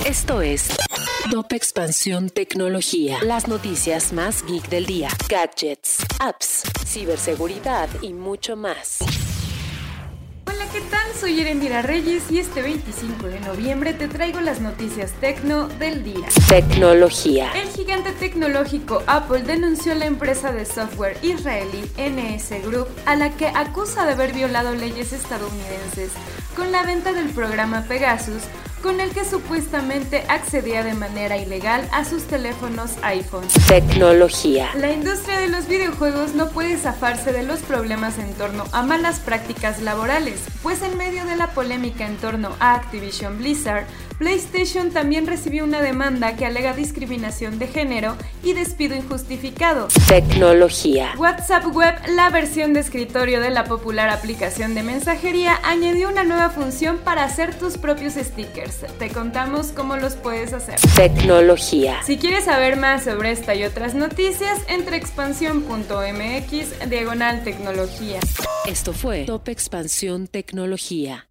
Esto es Top Expansión Tecnología. Las noticias más geek del día. Gadgets, apps, ciberseguridad y mucho más. Hola, ¿qué tal? Soy Erendira Reyes y este 25 de noviembre te traigo las noticias tecno del día. Tecnología. El gigante tecnológico Apple denunció a la empresa de software israelí NS Group, a la que acusa de haber violado leyes estadounidenses con la venta del programa Pegasus con el que supuestamente accedía de manera ilegal a sus teléfonos iPhone. Tecnología. La industria de los videojuegos no puede zafarse de los problemas en torno a malas prácticas laborales, pues en medio de la polémica en torno a Activision Blizzard, PlayStation también recibió una demanda que alega discriminación de género y despido injustificado. Tecnología. WhatsApp Web, la versión de escritorio de la popular aplicación de mensajería, añadió una nueva función para hacer tus propios stickers. Te contamos cómo los puedes hacer. Tecnología. Si quieres saber más sobre esta y otras noticias, entre expansión.mx diagonal tecnología. Esto fue Top Expansión Tecnología.